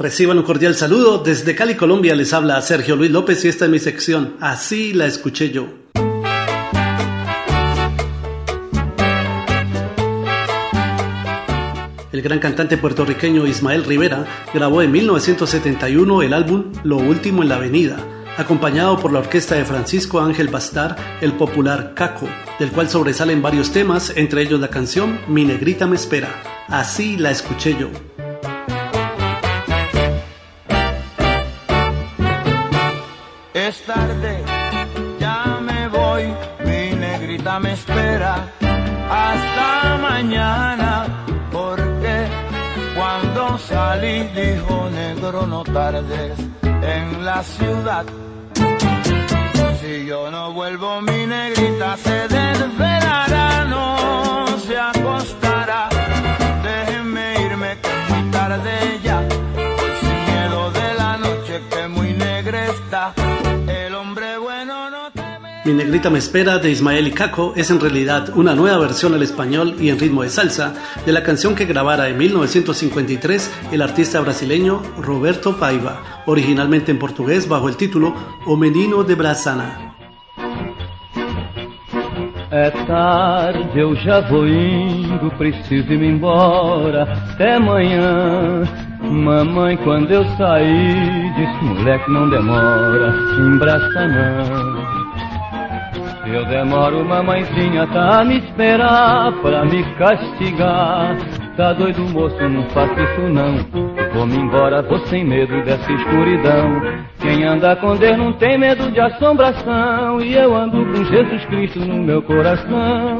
Reciban un cordial saludo. Desde Cali, Colombia, les habla Sergio Luis López y esta es mi sección. Así la escuché yo. El gran cantante puertorriqueño Ismael Rivera grabó en 1971 el álbum Lo Último en la Avenida, acompañado por la orquesta de Francisco Ángel Bastar, el popular Caco, del cual sobresalen varios temas, entre ellos la canción Mi Negrita Me Espera. Así la escuché yo. Es tarde, ya me voy, mi negrita me espera hasta mañana, porque cuando salí dijo negro no tardes en la ciudad. Si yo no vuelvo, mi negrita se desvelará, Mi negrita me espera de Ismael y Caco es en realidad una nueva versión al español y en ritmo de salsa de la canción que grabara en 1953 el artista brasileño Roberto Paiva, originalmente en portugués bajo el título O Menino de Brasana. É tarde, indo, preciso embora. Mamãe, quando eu saí, disse: moleque, não demora, embraça. Eu demoro, mamãezinha tá a me esperar pra me castigar. Tá doido, moço, não faça isso não. Vou-me embora, vou sem medo dessa escuridão. Quem anda com Deus não tem medo de assombração. E eu ando com Jesus Cristo no meu coração.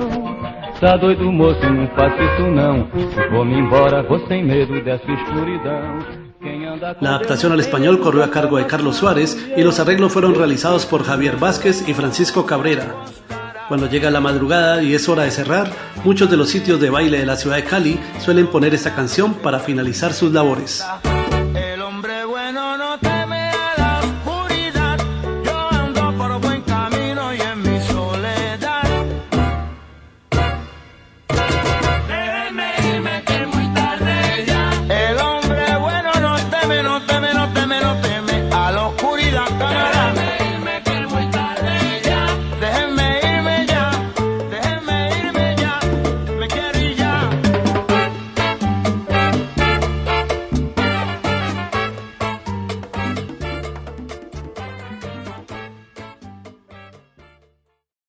Tá doido, moço, não faça isso não. Vou-me embora, vou sem medo dessa escuridão. La adaptación al español corrió a cargo de Carlos Suárez y los arreglos fueron realizados por Javier Vázquez y Francisco Cabrera. Cuando llega la madrugada y es hora de cerrar, muchos de los sitios de baile de la ciudad de Cali suelen poner esta canción para finalizar sus labores.